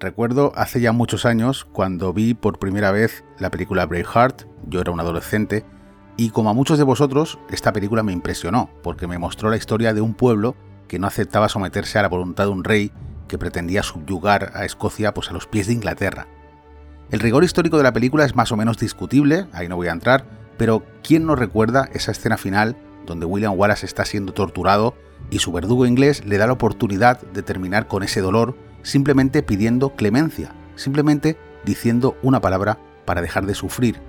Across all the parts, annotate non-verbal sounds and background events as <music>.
Recuerdo hace ya muchos años cuando vi por primera vez la película Braveheart, yo era un adolescente, y como a muchos de vosotros, esta película me impresionó, porque me mostró la historia de un pueblo que no aceptaba someterse a la voluntad de un rey que pretendía subyugar a Escocia pues, a los pies de Inglaterra. El rigor histórico de la película es más o menos discutible, ahí no voy a entrar, pero ¿quién no recuerda esa escena final donde William Wallace está siendo torturado y su verdugo inglés le da la oportunidad de terminar con ese dolor simplemente pidiendo clemencia, simplemente diciendo una palabra para dejar de sufrir.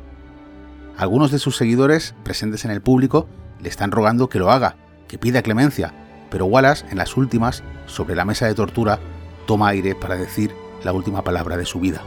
Algunos de sus seguidores, presentes en el público, le están rogando que lo haga, que pida clemencia, pero Wallace, en las últimas, sobre la mesa de tortura, toma aire para decir la última palabra de su vida.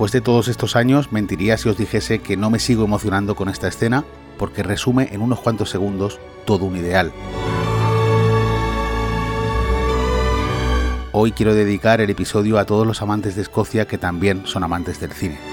Después de todos estos años, mentiría si os dijese que no me sigo emocionando con esta escena, porque resume en unos cuantos segundos todo un ideal. Hoy quiero dedicar el episodio a todos los amantes de Escocia que también son amantes del cine.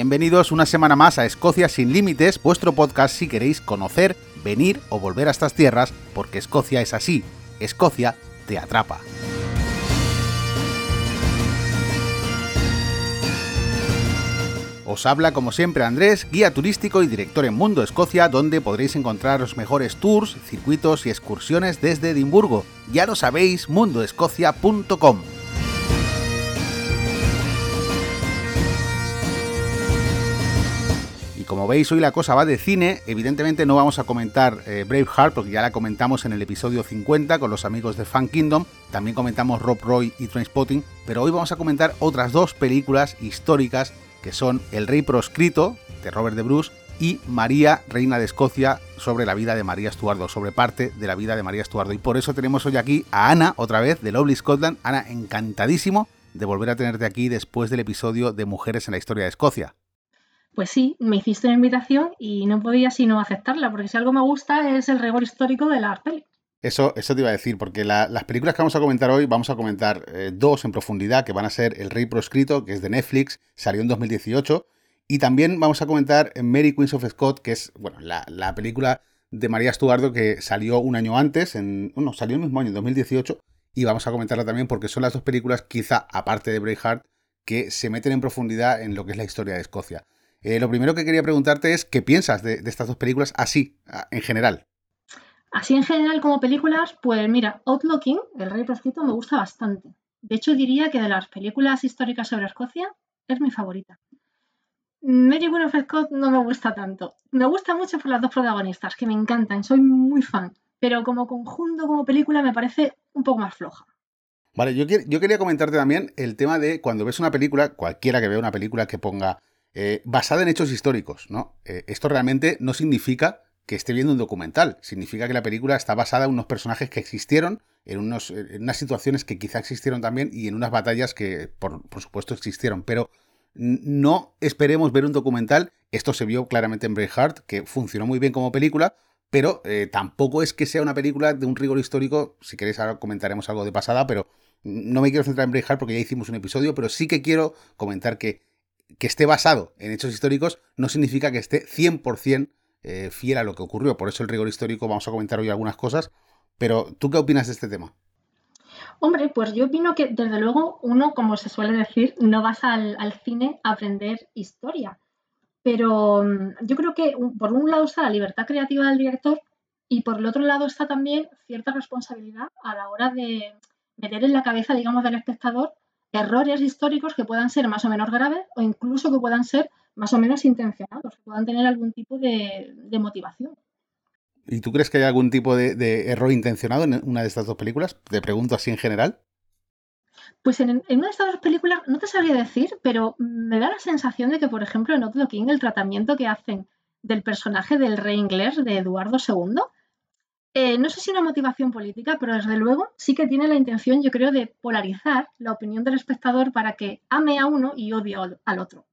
Bienvenidos una semana más a Escocia sin Límites, vuestro podcast si queréis conocer, venir o volver a estas tierras, porque Escocia es así, Escocia te atrapa. Os habla como siempre Andrés, guía turístico y director en Mundo Escocia, donde podréis encontrar los mejores tours, circuitos y excursiones desde Edimburgo. Ya lo sabéis, mundoescocia.com. como veis, hoy la cosa va de cine. Evidentemente no vamos a comentar eh, Braveheart porque ya la comentamos en el episodio 50 con los amigos de Fan Kingdom. También comentamos Rob Roy y Trainspotting. Pero hoy vamos a comentar otras dos películas históricas que son El Rey Proscrito de Robert de Bruce y María, Reina de Escocia, sobre la vida de María Estuardo, sobre parte de la vida de María Estuardo. Y por eso tenemos hoy aquí a Ana, otra vez, de Lovely Scotland. Ana, encantadísimo de volver a tenerte aquí después del episodio de Mujeres en la Historia de Escocia. Pues sí, me hiciste una invitación y no podía sino aceptarla, porque si algo me gusta es el rigor histórico de la peli. Eso, eso te iba a decir, porque las películas que vamos a comentar hoy, vamos a comentar eh, dos en profundidad, que van a ser El Rey Proscrito, que es de Netflix, salió en 2018, y también vamos a comentar Mary Queens of Scott, que es bueno, la, película de María Estuardo que salió un año antes, en, bueno, salió el mismo año, en 2018, y vamos a comentarla también porque son las dos películas, quizá aparte de Braveheart, que se meten en profundidad en lo que es la historia de Escocia. Eh, lo primero que quería preguntarte es qué piensas de, estas dos películas así, en general. Así en general como películas, pues mira, Outlooking, El Rey Proscrito, me gusta bastante. De hecho, diría que de las películas históricas sobre Escocia es mi favorita. Mary Queen of Scott no me gusta tanto. Me gusta mucho por las dos protagonistas, que me encantan, soy muy fan. Pero como conjunto, como película, me parece un poco más floja. Vale, yo, yo quería comentarte también el tema de cuando ves una película, cualquiera que vea una película que ponga eh, basada en hechos históricos, ¿no? Eh, esto realmente no significa que esté viendo un documental, significa que la película está basada en unos personajes que existieron, en, unas situaciones que quizá existieron también y en unas batallas que por, supuesto existieron, pero no esperemos ver un documental, esto se vio claramente en Braveheart, que funcionó muy bien como película, pero eh, tampoco es que sea una película de un rigor histórico, si queréis ahora comentaremos algo de pasada, pero no me quiero centrar en Braveheart porque ya hicimos un episodio, pero sí que quiero comentar que que esté basado en hechos históricos no significa que esté 100% eh, fiel a lo que ocurrió. Por eso el rigor histórico, vamos a comentar hoy algunas cosas. Pero, ¿tú qué opinas de este tema? Hombre, pues yo opino que desde luego uno, como se suele decir, no vas al, cine a aprender historia. Pero mm, yo creo que por un lado está la libertad creativa del director y por el otro lado está también cierta responsabilidad a la hora de meter en la cabeza, digamos, del espectador errores históricos que puedan ser más o menos graves o incluso que puedan ser más o menos intencionados, que puedan tener algún tipo de, motivación. ¿Y tú crees que hay algún tipo de, error intencionado en una de estas dos películas? Te pregunto así en general. Pues en, una de estas dos películas no te sabría decir, pero me da la sensación de que, por ejemplo, en Otto King el tratamiento que hacen del personaje del rey inglés de Eduardo II, eh, no sé si una motivación política, pero desde luego sí que tiene la intención, yo creo, de polarizar la opinión del espectador para que ame a uno y odie al otro.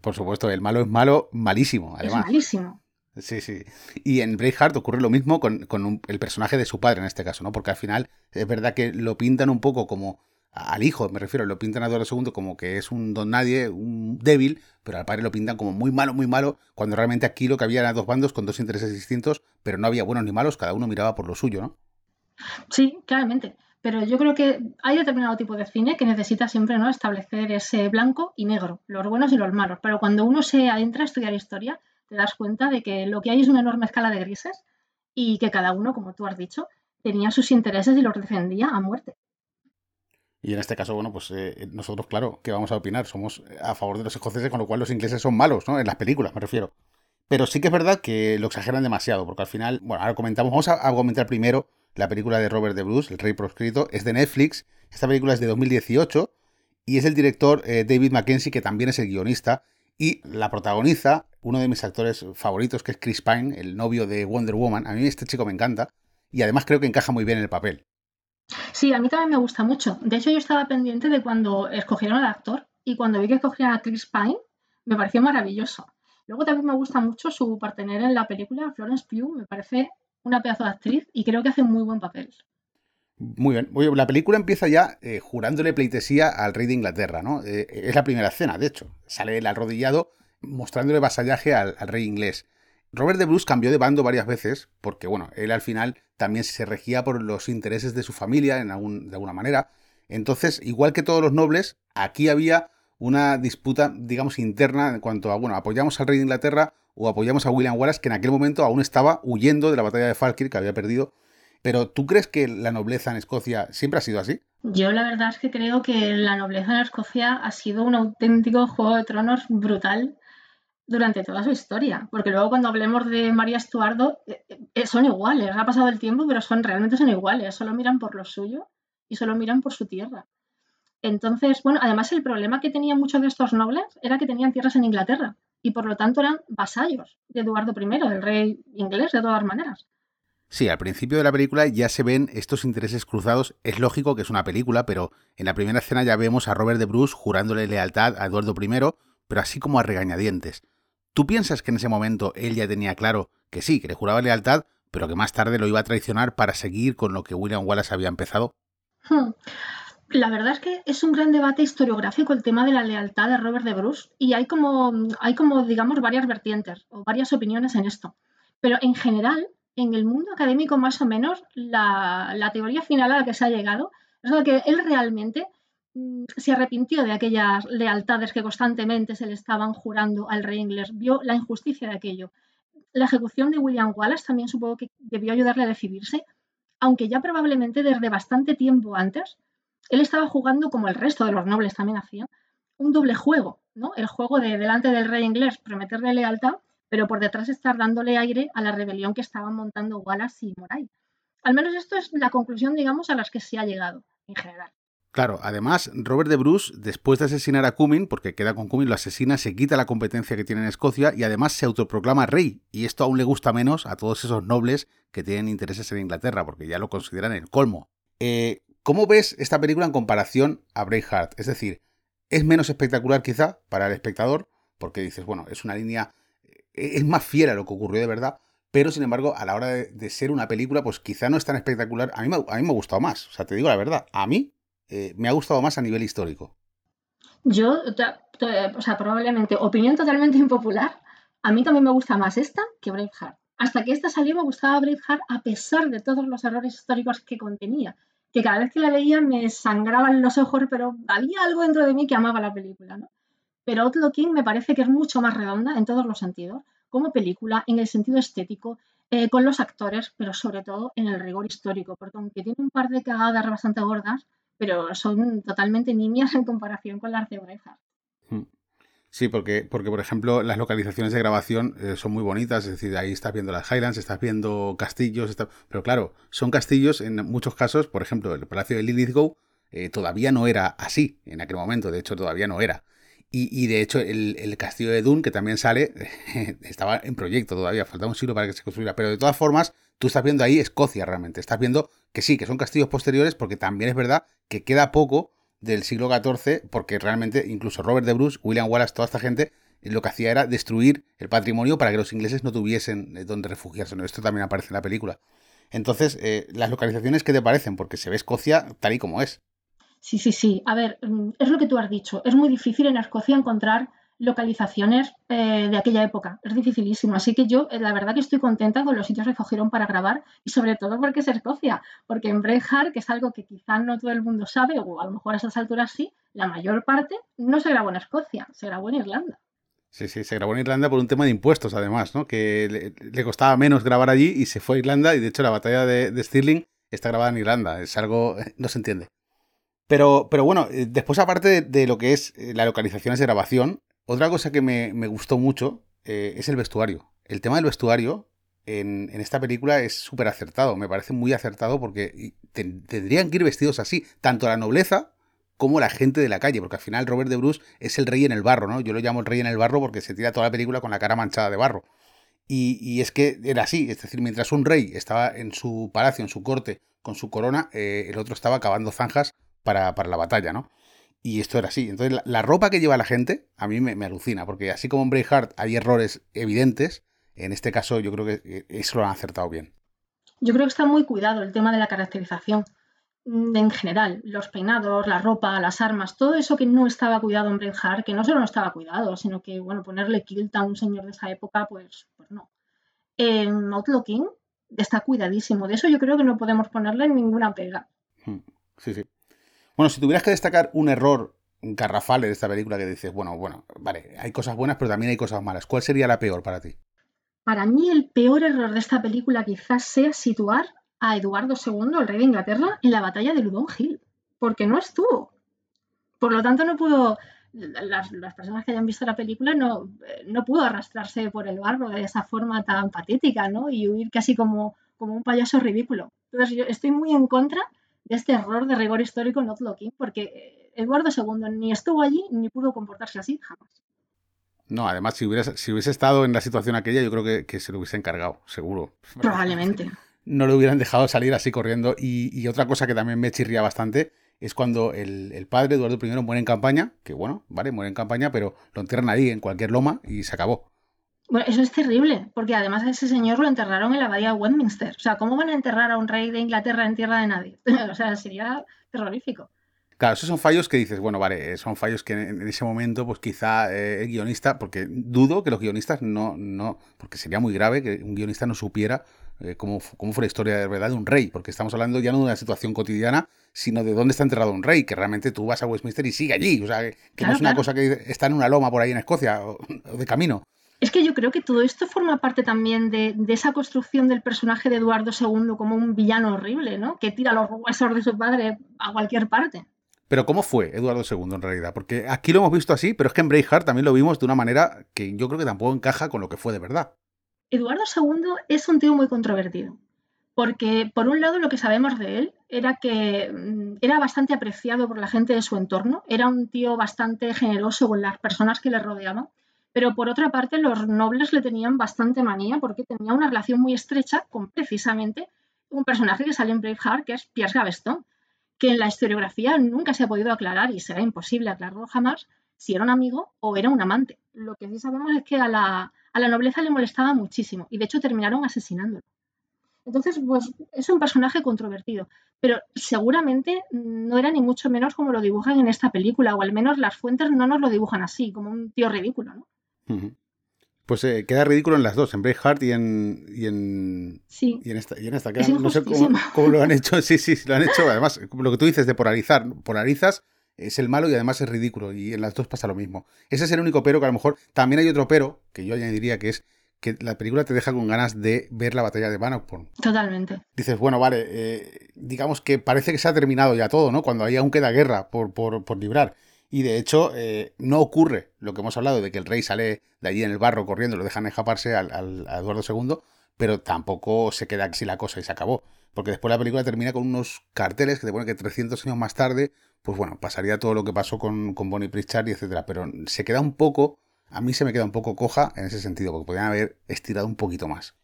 Por supuesto, el malo es malo, malísimo, además. Es malísimo. Sí, sí. Y en Braveheart ocurre lo mismo con, el personaje de su padre en este caso, ¿no? Porque al final es verdad que lo pintan un poco como al hijo, me refiero, lo pintan a Eduardo II como que es un don nadie, un débil, pero al padre lo pintan como muy malo, muy malo, cuando realmente aquí lo que había eran dos bandos con dos intereses distintos, pero no había buenos ni malos, cada uno miraba por lo suyo, ¿no? Sí, claramente. Pero yo creo que hay determinado tipo de cine que necesita siempre ¿no? establecer ese blanco y negro, los buenos y los malos. Pero cuando uno se adentra a estudiar historia, te das cuenta de que lo que hay es una enorme escala de grises y que cada uno, como tú has dicho, tenía sus intereses y los defendía a muerte. Y en este caso, bueno, pues eh, nosotros, claro, ¿qué vamos a opinar? Somos a favor de los escoceses, con lo cual los ingleses son malos, ¿no? En las películas, me refiero. Pero sí que es verdad que lo exageran demasiado, porque al final, bueno, ahora comentamos, vamos a, comentar primero la película de Robert de Bruce, El Rey Proscrito, es de Netflix, esta película es de 2018 y es el director eh, David Mackenzie, que también es el guionista, y la protagoniza uno de mis actores favoritos, que es Chris Pine, el novio de Wonder Woman. A mí este chico me encanta y además creo que encaja muy bien en el papel. Sí, a mí también me gusta mucho. De hecho, yo estaba pendiente de cuando escogieron al actor y cuando vi que escogieron a Chris Pine, me pareció maravilloso. Luego también me gusta mucho su partener en la película, Florence Pugh, me parece una pedazo de actriz y creo que hace muy buen papel. Muy bien. la película empieza ya eh, jurándole pleitesía al rey de Inglaterra, ¿no? Eh, es la primera escena, de hecho. Sale el arrodillado mostrándole vasallaje al, rey inglés. Robert de Bruce cambió de bando varias veces, porque, bueno, él al final también se regía por los intereses de su familia en algún, de alguna manera. Entonces, igual que todos los nobles, aquí había una disputa, digamos, interna en cuanto a, bueno, apoyamos al rey de Inglaterra o apoyamos a William Wallace, que en aquel momento aún estaba huyendo de la batalla de Falkirk, que había perdido pero ¿tú crees que la nobleza en Escocia siempre ha sido así? Yo la verdad es que creo que la nobleza en Escocia ha sido un auténtico juego de tronos brutal durante toda su historia, porque luego cuando hablemos de María Estuardo eh, eh, son iguales, ha pasado el tiempo, pero son realmente son iguales, solo miran por lo suyo y solo miran por su tierra. Entonces, bueno, además el problema que tenían muchos de estos nobles era que tenían tierras en Inglaterra y por lo tanto eran vasallos de Eduardo I, del rey inglés, de todas maneras. Sí, al principio de la película ya se ven estos intereses cruzados. Es lógico que es una película, pero en la primera escena ya vemos a Robert de Bruce jurándole lealtad a Eduardo I, pero así como a regañadientes. ¿Tú piensas que en ese momento él ya tenía claro que sí, que le juraba lealtad, pero que más tarde lo iba a traicionar para seguir con lo que William Wallace había empezado? Hmm. La verdad es que es un gran debate historiográfico el tema de la lealtad de Robert de Bruce y hay como, hay como digamos, varias vertientes o varias opiniones en esto. Pero en general, en el mundo académico más o menos la, teoría final a la que se ha llegado es la que él realmente se arrepintió de aquellas lealtades que constantemente se le estaban jurando al rey inglés, vio la injusticia de aquello. La ejecución de William Wallace también supongo que debió ayudarle a decidirse, aunque ya probablemente desde bastante tiempo antes él estaba jugando como el resto de los nobles también hacían, un doble juego, ¿no? El juego de delante del rey inglés prometerle lealtad pero por detrás estar dándole aire a la rebelión que estaban montando Wallace y Moray. Al menos esto es la conclusión, digamos, a las que se ha llegado en general. Claro, además, Robert de Bruce, después de asesinar a Cumming, porque queda con Cumming, lo asesina, se quita la competencia que tiene en Escocia y además se autoproclama rey. Y esto aún le gusta menos a todos esos nobles que tienen intereses en Inglaterra, porque ya lo consideran el colmo. Eh, ¿Cómo ves esta película en comparación a Braveheart? Es decir, ¿es menos espectacular quizá para el espectador? Porque dices, bueno, es una línea e-, es más fiel a lo que ocurrió de verdad, pero sin embargo, a la hora de, ser una película, pues quizá no es tan espectacular. A mí, me, a mí me ha gustado más, o sea, te digo la verdad, a mí eh, me ha gustado más a nivel histórico. Yo, o sea, probablemente, opinión totalmente <laughs> impopular, a mí también me gusta más esta que Braveheart. Hasta que esta salió me gustaba Braveheart a pesar de todos los errores históricos que contenía, que cada vez que la leía me sangraban los ojos, pero había algo dentro de mí que amaba la película, ¿no? pero Outlooking me parece que es mucho más redonda en todos los sentidos, como película, en el sentido estético, eh, con los actores, pero sobre todo en el rigor histórico, porque aunque tiene un par de cagadas bastante gordas, pero son totalmente nimias en comparación con las de Braveheart. Hmm. Sí, porque, porque por ejemplo las localizaciones de grabación eh, son muy bonitas, es decir, ahí estás viendo las Highlands, estás viendo castillos, pero claro, son castillos en muchos casos, por ejemplo, el Palacio de Lilithgow eh, todavía no era así en aquel momento, de hecho todavía no era. Y, de hecho el, castillo de Dune, que también sale, <laughs> estaba en proyecto todavía, faltaba un siglo para que se construyera, pero de todas formas tú estás viendo ahí Escocia realmente, estás viendo que sí, que son castillos posteriores, porque también es verdad que queda poco del siglo XIV, porque realmente incluso Robert de Bruce, William Wallace, toda esta gente, lo que hacía era destruir el patrimonio para que los ingleses no tuviesen eh, donde refugiarse. Esto también aparece en la película. Entonces, eh, las localizaciones, ¿qué te parecen? Porque se ve Escocia tal y como es. Sí, sí, sí. A ver, mm, es lo que tú has dicho. Es muy difícil en Escocia encontrar localizaciones eh, de aquella época. Es dificilísimo. Así que yo, eh, la verdad que estoy contenta con los sitios que cogieron para grabar y sobre todo porque es Escocia. Porque en Braveheart, que es algo que quizás no todo el mundo sabe, o a lo mejor a esas alturas sí, la mayor parte no se grabó en Escocia, se grabó en Irlanda. Sí, sí, se grabó en Irlanda por un tema de impuestos, además, ¿no? Que le, costaba menos grabar allí y se fue a Irlanda y de hecho la batalla de, de Stirling está grabada en Irlanda. Es algo... <laughs> no se entiende. Pero, pero bueno, eh, después aparte de, lo que es la localización de grabación, otra cosa que me, gustó mucho eh, es el vestuario. El tema del vestuario en, esta película es súper acertado, me parece muy acertado porque tendrían que ir vestidos así, tanto la nobleza como la gente de la calle, porque al final Robert de Bruce es el rey en el barro, ¿no? Yo lo llamo el rey en el barro porque se tira toda la película con la cara manchada de barro. Y, es que era así, es decir, mientras un rey estaba en su palacio, en su corte, con su corona, eh, el otro estaba cavando zanjas para, para la batalla, ¿no? Y esto era así. Entonces, la, ropa que lleva la gente a mí me, alucina, porque así como en Braveheart hay errores evidentes, en este caso yo creo que eh, eso lo han acertado bien. Yo creo que está muy cuidado el tema de la caracterización mm, en general, los peinados, la ropa, las armas, todo eso que no estaba cuidado en Braveheart, que no solo no estaba cuidado, sino que, bueno, ponerle kilt a un señor de esa época, pues, pues no. En Outlooking está cuidadísimo, de eso yo creo que no podemos ponerle ninguna pega. Hmm. Sí, sí. Bueno, si tuvieras que destacar un error garrafal de esta película que dices, bueno, bueno, vale, hay cosas buenas, pero también hay cosas malas, ¿cuál sería la peor para ti? Para mí el peor error de esta película quizás sea situar a Eduardo II, el rey de Inglaterra, en la batalla de Ludon Hill, porque no estuvo. Por lo tanto, no pudo, las, personas que hayan visto la película no, no pudo arrastrarse por el barro de esa forma tan patética, ¿no? Y huir casi como, como un payaso ridículo. Entonces, yo estoy muy en contra de este error de rigor histórico not looking, porque Eduardo II ni estuvo allí ni pudo comportarse así jamás. No, además, si, si hubiese estado en la situación aquella, yo creo que, se lo hubiese encargado, seguro. Probablemente. <laughs> No le hubieran dejado salir así corriendo. Y, otra cosa que también me chirría bastante es cuando el, padre, Eduardo I, muere en campaña, que bueno, vale, muere en campaña, pero lo entierran ahí, en cualquier loma, y se acabó. Bueno, eso es terrible, porque además a ese señor lo enterraron en la abadía de Westminster. O sea, ¿cómo van a enterrar a un rey de Inglaterra en tierra de nadie? <laughs> o sea, sería terrorífico. Claro, esos son fallos que dices, bueno, vale, son fallos que en, ese momento, pues quizá eh, el guionista, porque dudo que los guionistas no, no, porque sería muy grave que un guionista no supiera eh, cómo, cómo, fue la historia de verdad de un rey, porque estamos hablando ya no de una situación cotidiana, sino de dónde está enterrado un rey, que realmente tú vas a Westminster y sigue allí, o sea, que, no es una cosa que está en una loma por ahí en Escocia o de camino. Es que yo creo que todo esto forma parte también de, esa construcción del personaje de Eduardo II como un villano horrible, ¿no? Que tira los huesos de su padre a cualquier parte. Pero ¿cómo fue Eduardo II en realidad? Porque aquí lo hemos visto así, pero es que en Braveheart también lo vimos de una manera que yo creo que tampoco encaja con lo que fue de verdad. Eduardo II es un tío muy controvertido, porque por un lado lo que sabemos de él era que mm, era bastante apreciado por la gente de su entorno, era un tío bastante generoso con las personas que le rodeaban pero por otra parte, los nobles le tenían bastante manía porque tenía una relación muy estrecha con precisamente un personaje que sale en Braveheart, que es Pierre Gaveston, que en la historiografía nunca se ha podido aclarar y será imposible aclararlo jamás si era un amigo o era un amante. Lo que sí sabemos es que a la, a la nobleza le molestaba muchísimo y de hecho terminaron asesinándolo. Entonces, pues es un personaje controvertido, pero seguramente no era ni mucho menos como lo dibujan en esta película, o al menos las fuentes no nos lo dibujan así, como un tío ridículo, ¿no? Pues eh, queda ridículo en las dos, en Braveheart y en, y en, sí. y en esta. Y en esta no sé cómo, lo han hecho. <laughs> Sí, sí, lo han hecho. Además, lo que tú dices de polarizar, polarizas, es el malo y además es ridículo. Y en las dos pasa lo mismo. Ese es el único pero que a lo mejor también hay otro pero que yo añadiría que es que la película te deja con ganas de ver la batalla de Bannockburn. Totalmente. Dices, bueno, vale, eh, digamos que parece que se ha terminado ya todo, ¿no? Cuando ahí aún queda guerra por, por, por librar Y de hecho, eh, no ocurre lo que hemos hablado de que el rey sale de allí en el barro corriendo, lo dejan escaparse al, a Eduardo II, pero tampoco se queda así la cosa y se acabó. Porque después la película termina con unos carteles que te ponen que 300 años más tarde, pues bueno, pasaría todo lo que pasó con, con Bonnie Pritchard y etcétera. Pero se queda un poco, a mí se me queda un poco coja en ese sentido, porque podrían haber estirado un poquito más.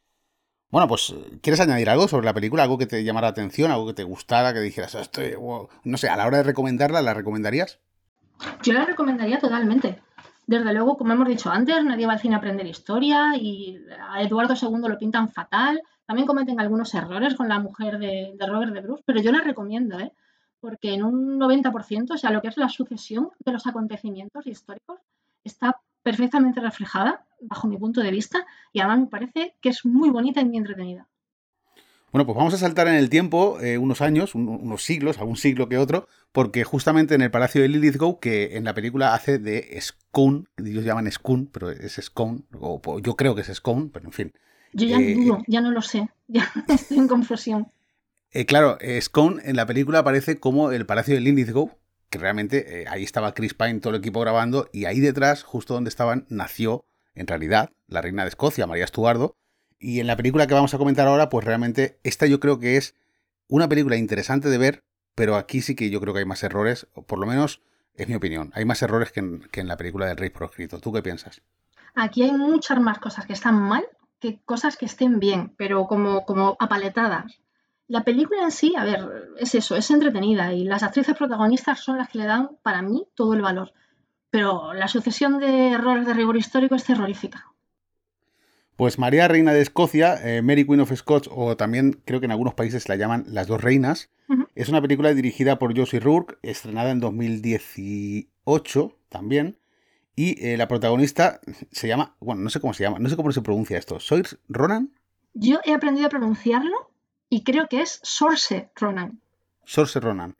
Bueno, pues, ¿quieres añadir algo sobre la película? ¿Algo que te llamara la atención? ¿Algo que te gustara? Que dijeras, estoy, no sé, a la hora de recomendarla, ¿la recomendarías? Yo la recomendaría totalmente. Desde luego, como hemos dicho antes, nadie va al cine a aprender historia y a Eduardo II lo pintan fatal. También cometen algunos errores con la mujer de, Robert de Bruce, pero yo la recomiendo, ¿eh? porque en un 90%, o sea, lo que es la sucesión de los acontecimientos históricos está perfectamente reflejada, bajo mi punto de vista, y además me parece que es muy bonita y muy entretenida. Bueno, pues vamos a saltar en el tiempo eh, unos años, unos siglos, algún siglo que otro, porque justamente en el Palacio de Lilithgow, que en la película hace de Scone, ellos llaman Scone, pero es Scone, o yo creo que es Scone, pero en fin. Yo ya eh, dudo, ya no lo sé, <laughs> ya estoy en confusión. Eh, claro, Scone en la película aparece como el Palacio de Lilithgow, que realmente ahí estaba Chris Pine, todo el equipo grabando, y ahí detrás, justo donde estaban, nació, en realidad, la reina de Escocia, María Estuardo, y en la película que vamos a comentar ahora, pues realmente esta yo creo que es una película interesante de ver, pero aquí sí que yo creo que hay más errores, o por lo menos es mi opinión, hay más errores que en, la película del Rey proscrito. ¿Tú qué piensas? Aquí hay muchas más cosas que están mal que cosas que estén bien, pero como, como apaletadas. La película en sí, a ver, es eso, es entretenida y las actrices protagonistas son las que le dan, para mí, todo el valor. Pero la sucesión de errores de rigor histórico es terrorífica. Pues María Reina de Escocia, eh, Mary Queen of Scots, o también creo que en algunos países la llaman Las dos reinas, es una película dirigida por Josie Rourke, estrenada en 2018 también, y eh, la protagonista se llama, bueno, no sé cómo se llama, no sé cómo se pronuncia esto, ¿Sois Ronan? Yo he aprendido a pronunciarlo y creo que es Sorce Ronan. Sorce Ronan.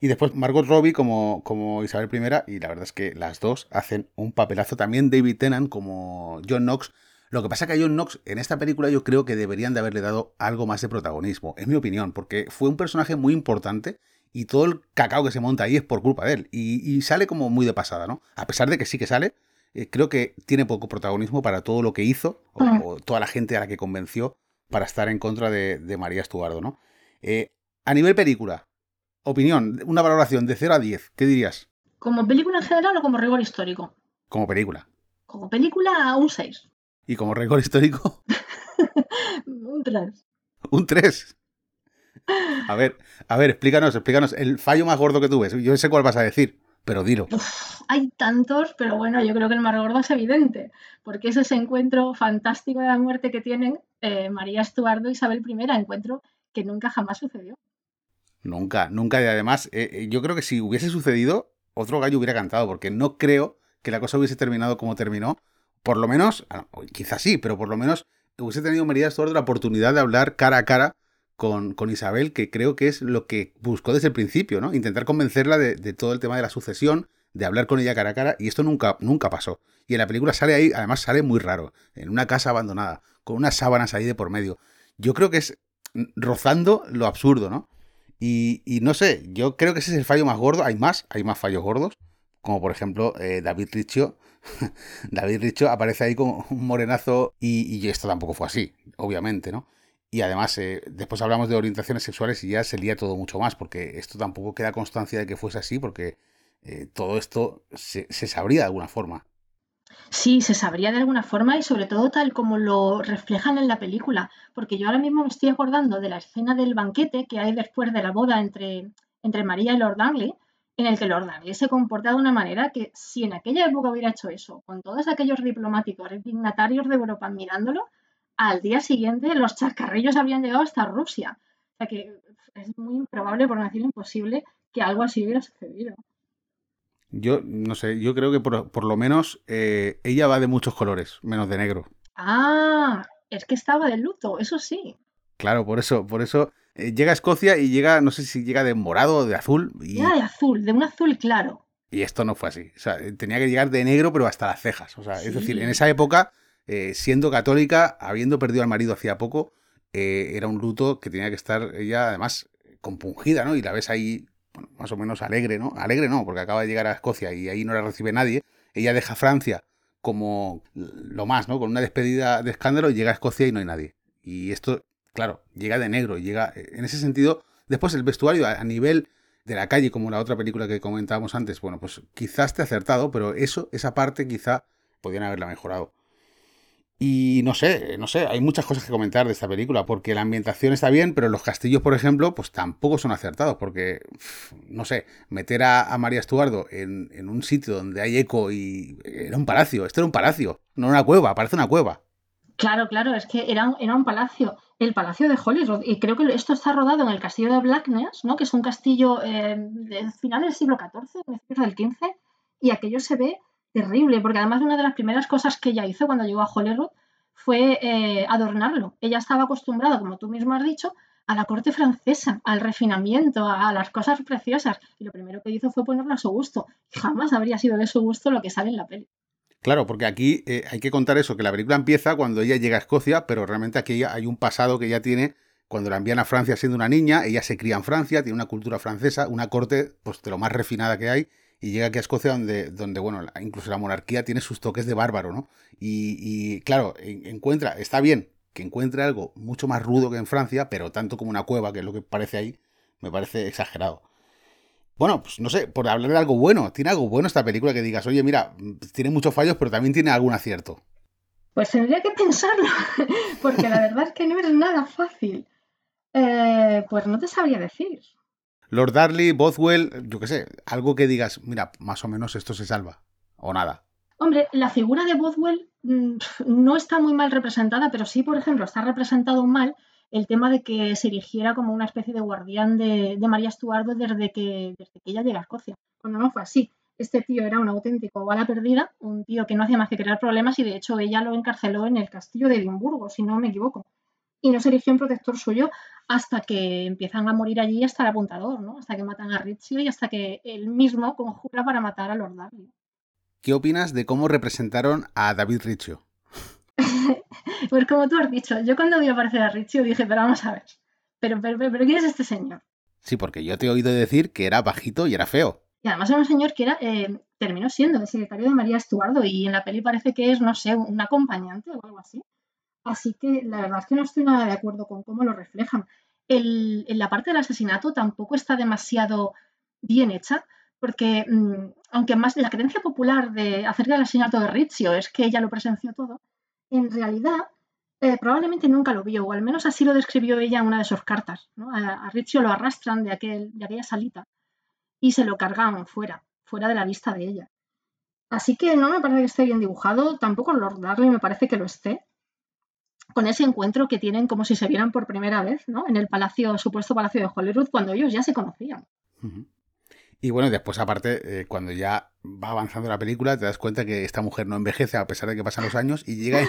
Y después Margot Robbie como, como Isabel I, y la verdad es que las dos hacen un papelazo. También David Tennant como John Knox lo que pasa es que a John Knox en esta película yo creo que deberían de haberle dado algo más de protagonismo, es mi opinión, porque fue un personaje muy importante y todo el cacao que se monta ahí es por culpa de él. Y, sale como muy de pasada, ¿no? A pesar de que sí que sale, eh, creo que tiene poco protagonismo para todo lo que hizo mm. o, toda la gente a la que convenció para estar en contra de, María Estuardo, ¿no? Eh, a nivel película, opinión, una valoración de 0 a 10, ¿qué dirías? ¿Como película en general o como rigor histórico? Como película. Como película, un 6. ¿Y como récord histórico? <laughs> un 3. ¿Un 3? A ver, a ver, explícanos, explícanos el fallo más gordo que tú ves. Yo sé cuál vas a decir, pero dilo. hay tantos, pero bueno, yo creo que el más gordo es evidente, porque es ese encuentro fantástico de la muerte que tienen eh, María Estuardo y Isabel I, encuentro que nunca jamás sucedió. Nunca, nunca. Y además, eh, eh, yo creo que si hubiese sucedido, otro gallo hubiera cantado, porque no creo que la cosa hubiese terminado como terminó, por lo menos, ah, quizás sí, pero por lo menos hubiese tenido María Estuardo la oportunidad de hablar cara a cara con, con, Isabel, que creo que es lo que buscó desde el principio, ¿no? Intentar convencerla de, todo el tema de la sucesión, de hablar con ella cara a cara, y esto nunca, nunca pasó. Y en la película sale ahí, además sale muy raro, en una casa abandonada, con unas sábanas ahí de por medio. Yo creo que es rozando lo absurdo, ¿no? Y, y no sé, yo creo que ese es el fallo más gordo, hay más, hay más fallos gordos, como por ejemplo eh, David Riccio <laughs> David Richo aparece ahí como un morenazo y, esto tampoco fue así, obviamente, ¿no? Y además, eh, después hablamos de orientaciones sexuales y ya se lía todo mucho más, porque esto tampoco queda constancia de que fuese así, porque eh, todo esto se, sabría de alguna forma. Sí, se sabría de alguna forma y sobre todo tal como lo reflejan en la película, porque yo ahora mismo me estoy acordando de la escena del banquete que hay después de la boda entre, entre María y Lord Dangley, en el que Lord Darby se comporta de una manera que si en aquella época hubiera hecho eso, con todos aquellos diplomáticos dignatarios de Europa mirándolo, al día siguiente los chascarrillos habían llegado hasta Rusia. O sea que es muy improbable, por no decir imposible, que algo así hubiera sucedido. Yo no sé, yo creo que por, lo menos eh, ella va de muchos colores, menos de negro. Ah, es que estaba de luto, eso sí. Claro, por eso, por eso eh, llega a Escocia y llega, no sé si llega de morado o de azul. Y... Llega de azul, de un azul claro. Y esto no fue así. O sea, tenía que llegar de negro, pero hasta las cejas. O sea, es decir, en esa época, eh, siendo católica, habiendo perdido al marido hacía poco, eh, era un luto que tenía que estar ella, además, compungida, ¿no? Y la ves ahí más o menos alegre, ¿no? Alegre no, porque acaba de llegar a Escocia y ahí no la recibe nadie. Ella deja Francia como lo más, ¿no? Con una despedida de escándalo y llega a Escocia y no hay nadie. Y esto, claro, llega de negro, llega en ese sentido. Después el vestuario a nivel de la calle, como la otra película que comentábamos antes, bueno, pues quizás te ha acertado, pero eso, esa parte quizá podían haberla mejorado. Y no sé, no sé, hay muchas cosas que comentar de esta película, porque la ambientación está bien, pero los castillos, por ejemplo, pues tampoco son acertados, porque, no sé, meter a, María Estuardo en, en, un sitio donde hay eco y era un palacio, esto era un palacio, no una cueva, parece una cueva. Claro, claro, es que era, era un palacio, el palacio de Holyrood, y creo que esto está rodado en el castillo de Blackness, ¿no? que es un castillo eh, de final del siglo XIV, principios del XV, y aquello se ve terrible, porque además una de las primeras cosas que ella hizo cuando llegó a Holyrood fue eh, adornarlo. Ella estaba acostumbrada, como tú mismo has dicho, a la corte francesa, al refinamiento, a, las cosas preciosas, y lo primero que hizo fue ponerlo a su gusto. Jamás habría sido de su gusto lo que sale en la peli. Claro, porque aquí eh, hay que contar eso, que la película empieza cuando ella llega a Escocia, pero realmente aquí hay un pasado que ella tiene cuando la envían a Francia siendo una niña, ella se cría en Francia, tiene una cultura francesa, una corte pues de lo más refinada que hay, y llega aquí a Escocia donde, donde bueno, incluso la monarquía tiene sus toques de bárbaro, ¿no? Y, claro, encuentra, está bien que encuentre algo mucho más rudo que en Francia, pero tanto como una cueva, que es lo que parece ahí, me parece exagerado. Bueno, pues no sé, por hablar de algo bueno, ¿tiene algo bueno esta película que digas, oye, mira, tiene muchos fallos, pero también tiene algún acierto? Pues tendría que pensarlo, <laughs> porque la verdad es que no es nada fácil. Eh, pues no te sabría decir. Lord Darley, Bothwell, yo qué sé, algo que digas, mira, más o menos esto se salva, o nada. Hombre, la figura de Bothwell mm, no está muy mal representada, pero sí, por ejemplo, está representado mal el tema de que se erigiera como una especie de guardián de, María Estuardo desde que, desde que ella llega a Escocia, cuando no fue así. Este tío era un auténtico bala perdida, un tío que no hacía más que crear problemas y de hecho ella lo encarceló en el castillo de Edimburgo, si no me equivoco. Y no se erigió en protector suyo hasta que empiezan a morir allí hasta el apuntador, ¿no? Hasta que matan a Rizzio y hasta que él mismo conjura para matar a Lord Darby. ¿Qué opinas de cómo representaron a David Riccio? Pues como tú has dicho, yo cuando vi aparecer a Riccio dije, pero vamos a ver, pero, pero, pero, ¿quién es este señor? Sí, porque yo te he oído decir que era bajito y era feo. Y además era un señor que era, eh, terminó siendo el secretario de María Estuardo y en la peli parece que es, no sé, un acompañante o algo así. Así que la verdad es que no estoy nada de acuerdo con cómo lo reflejan. en la parte del asesinato tampoco está demasiado bien hecha, porque mm, aunque más la creencia popular de acerca del asesinato de Rizzio es que ella lo presenció todo, en realidad eh, probablemente nunca lo vio, o al menos así lo describió ella en una de sus cartas. A, a Rizzio lo arrastran de, aquel, de aquella salita y se lo cargan fuera, fuera de la vista de ella. Así que no me parece que esté bien dibujado, tampoco Lord Darley me parece que lo esté, con ese encuentro que tienen como si se vieran por primera vez, ¿no? En el palacio, supuesto palacio de Holyrood, cuando ellos ya se conocían. Y bueno, después aparte, eh, cuando ya va avanzando la película, te das cuenta que esta mujer no envejece a pesar de que pasan los años y llega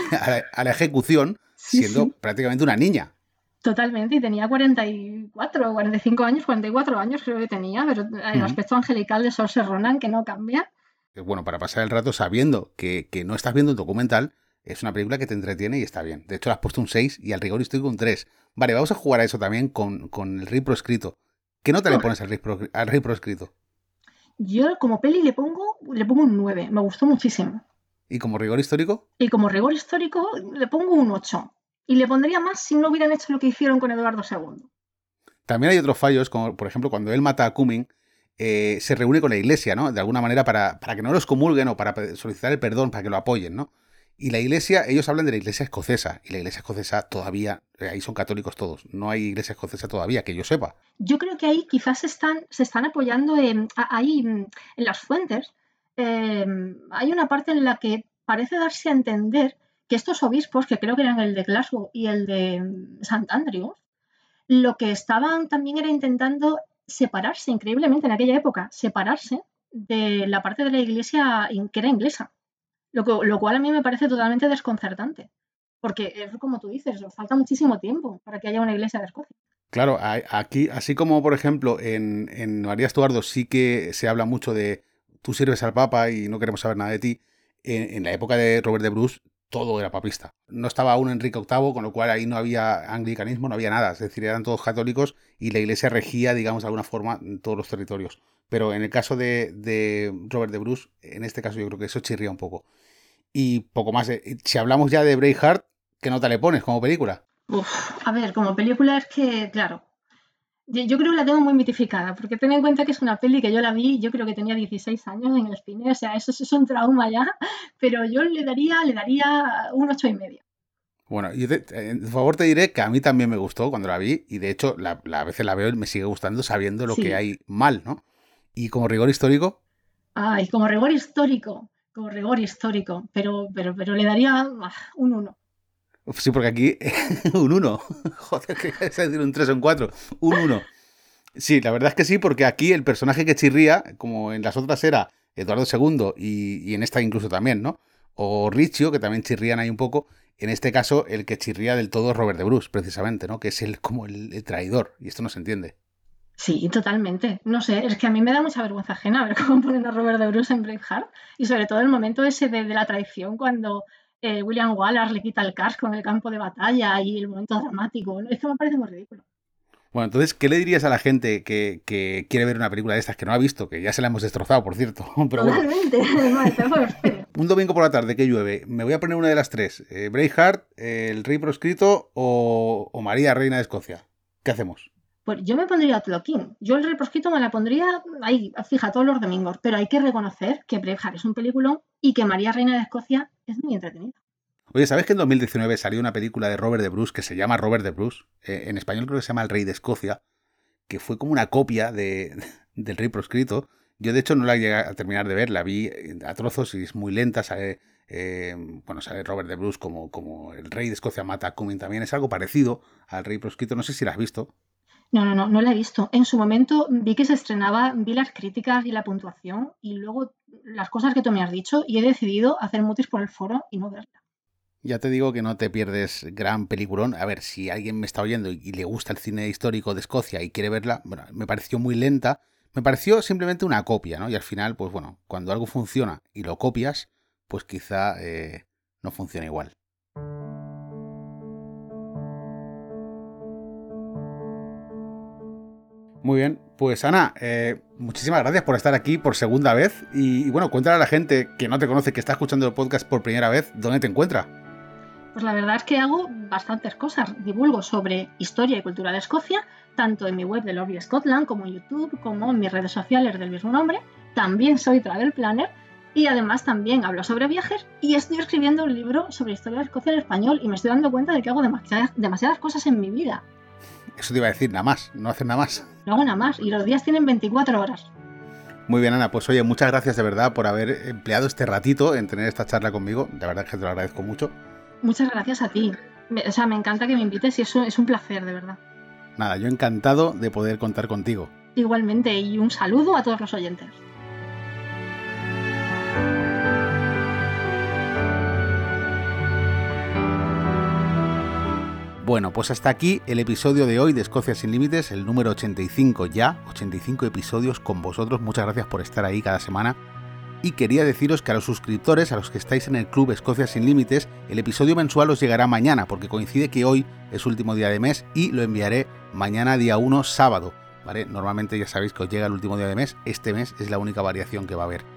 a la, ejecución siendo prácticamente una niña. Totalmente, y tenía 44, 45 años, 44 años creo que tenía, pero el aspecto angelical de Saoirse Ronan que no cambia. Bueno, para pasar el rato sabiendo que, que no estás viendo un documental, es una película que te entretiene y está bien. De hecho, le has puesto un 6 y al rigor histórico un 3. Vale, vamos a jugar a eso también con, con el rey proscrito. ¿Qué nota le pones al rey, al rey proscrito? Yo como peli le pongo, le pongo un 9, me gustó muchísimo. ¿Y como rigor histórico? Y como rigor histórico le pongo un 8. Y le pondría más si no hubieran hecho lo que hicieron con Eduardo II. También hay otros fallos, como por ejemplo cuando él mata a Cumming, eh, se reúne con la iglesia, ¿no? De alguna manera para, para que no los comulguen o para solicitar el perdón, para que lo apoyen, ¿no? Y la iglesia, ellos hablan de la iglesia escocesa, y la iglesia escocesa todavía, eh, ahí son católicos todos, no hay iglesia escocesa todavía, que yo sepa. Yo creo que ahí quizás están, se están apoyando en, ahí en las fuentes. Em, hay una parte en la que parece darse a entender que estos obispos, que creo que eran el de Glasgow y el de mm, St. Andrews, lo que estaban también era intentando separarse, increíblemente en aquella época, separarse de la parte de la iglesia que era inglesa. Lo, cual a mí me parece totalmente desconcertante. Porque es como tú dices, falta muchísimo tiempo para que haya una iglesia de Escocia. Claro, aquí, así como por ejemplo en, en María Estuardo sí que se habla mucho de tú sirves al Papa y no queremos saber nada de ti, en, la época de Robert de Bruce todo era papista. No estaba aún Enrique VIII, con lo cual ahí no había anglicanismo, no había nada. Es decir, eran todos católicos y la iglesia regía, digamos, de alguna forma en todos los territorios. Pero en el caso de, de Robert de Bruce, en este caso yo creo que eso chirría un poco. Y poco más. Eh, si hablamos ya de Braveheart, ¿qué nota le pones como película? a ver, como película es que, claro, yo creo que la tengo muy mitificada, porque ten en cuenta que es una peli que yo la vi, yo creo que tenía 16 años en el cine, o sea, eso, es un trauma ya, <laughs> pero yo le daría, le daría un ocho y medio. Bueno, yo en favor te diré que a mí también me gustó cuando la vi, y de hecho la, a veces la veo y me sigue gustando sabiendo lo que hay mal, ¿no? Y como rigor histórico. Ay, como rigor histórico, rigor histórico, pero, pero, pero le daría ah, un uno. Sí, porque aquí <laughs> un 1. <laughs> Joder, que es decir un 3 o un 4. Un 1. Sí, la verdad es que sí, porque aquí el personaje que chirría, como en las otras era Eduardo II y, en esta incluso también, ¿no? O Riccio, que también chirrían ahí un poco. En este caso, el que chirría del todo es Robert de Bruce, precisamente, ¿no? Que es el, como el, traidor, y esto no se entiende. Sí, totalmente. No sé, es que a mí me da mucha vergüenza ajena ver cómo ponen a Robert de Bruce en Braveheart y sobre todo el momento ese de la traición cuando eh, William Wallace le quita el casco en el campo de batalla y el momento dramático. Esto me parece muy ridículo. Bueno, entonces, ¿qué le dirías a la gente que, quiere ver una película de estas que no ha visto? Que ya se la hemos destrozado, por cierto. <laughs> Pero Totalmente. <laughs> un domingo por la tarde que llueve, me voy a poner una de las tres. Eh, Braveheart, El Rey Proscrito o, o María, Reina de Escocia. ¿Qué hacemos? Pues yo me pondría Tloquín. Yo el Rey Proscrito me la pondría ahí, fija, todos los domingos. Pero hay que reconocer que Braveheart es un película y que María Reina de Escocia es muy entretenida. Oye, ¿sabes que en 2019 salió una película de Robert de Bruce que se llama Robert de Bruce? Eh, en español creo que se llama El Rey de Escocia, que fue como una copia de, <laughs> del Rey Proscrito. Yo de hecho no la llegué a terminar de ver, la vi a trozos y es muy lenta, sale, eh, bueno, sale Robert de Bruce como, como el Rey de Escocia mata a Cumming también, es algo parecido al Rey Proscrito, no sé si la has visto. No, no, no, no la he visto. En su momento vi que se estrenaba, vi las críticas y la puntuación y luego las cosas que tú me has dicho y he decidido hacer mutis por el foro y no verla. Ya te digo que no te pierdes gran peliculón. A ver, si alguien me está oyendo y le gusta el cine histórico de Escocia y quiere verla, bueno, me pareció muy lenta. Me pareció simplemente una copia, ¿no? Y al final, pues bueno, cuando algo funciona y lo copias, pues quizá eh, no funciona igual. Muy bien, pues Ana, eh, muchísimas gracias por estar aquí por segunda vez y, bueno, cuéntale a la gente que no te conoce, que está escuchando el podcast por primera vez, ¿dónde te encuentra? Pues la verdad es que hago bastantes cosas. Divulgo sobre historia y cultura de Escocia, tanto en mi web de Lobby Scotland como en YouTube, como en mis redes sociales del mismo nombre. También soy travel planner y además también hablo sobre viajes y estoy escribiendo un libro sobre historia de Escocia en español y me estoy dando cuenta de que hago demasiadas cosas en mi vida. Eso te iba a decir, nada más, no haces nada más. No hago nada más y los días tienen 24 horas. Muy bien, Ana, pues oye, muchas gracias de verdad por haber empleado este ratito en tener esta charla conmigo. La verdad que te lo agradezco mucho. Muchas gracias a ti. o sea, me encanta que me invites y eso es un placer, de verdad. Nada, yo encantado de poder contar contigo. Igualmente, y un saludo a todos los oyentes. Bueno, pues hasta aquí el episodio de hoy de Escocia sin Límites, el número 85 ya, 85 episodios con vosotros. Muchas gracias por estar ahí cada semana. Y quería deciros que a los suscriptores, a los que estáis en el club Escocia sin Límites, el episodio mensual os llegará mañana, porque coincide que hoy es último día de mes y lo enviaré mañana día 1 sábado. ¿vale? Normalmente ya sabéis que os llega el último día de mes, este mes es la única variación que va a haber.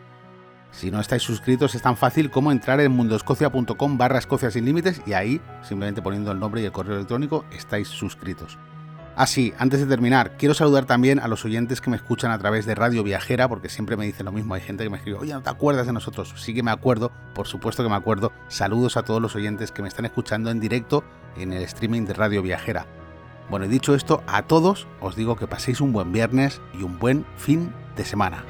Si no estáis suscritos es tan fácil como entrar en mundoscocia.com barra escocia sin límites y ahí, simplemente poniendo el nombre y el correo electrónico, estáis suscritos. Así, ah, antes de terminar, quiero saludar también a los oyentes que me escuchan a través de Radio Viajera, porque siempre me dicen lo mismo. Hay gente que me escribe, oye, ¿no te acuerdas de nosotros? Sí que me acuerdo, por supuesto que me acuerdo. Saludos a todos los oyentes que me están escuchando en directo en el streaming de Radio Viajera. Bueno, y dicho esto, a todos os digo que paséis un buen viernes y un buen fin de semana.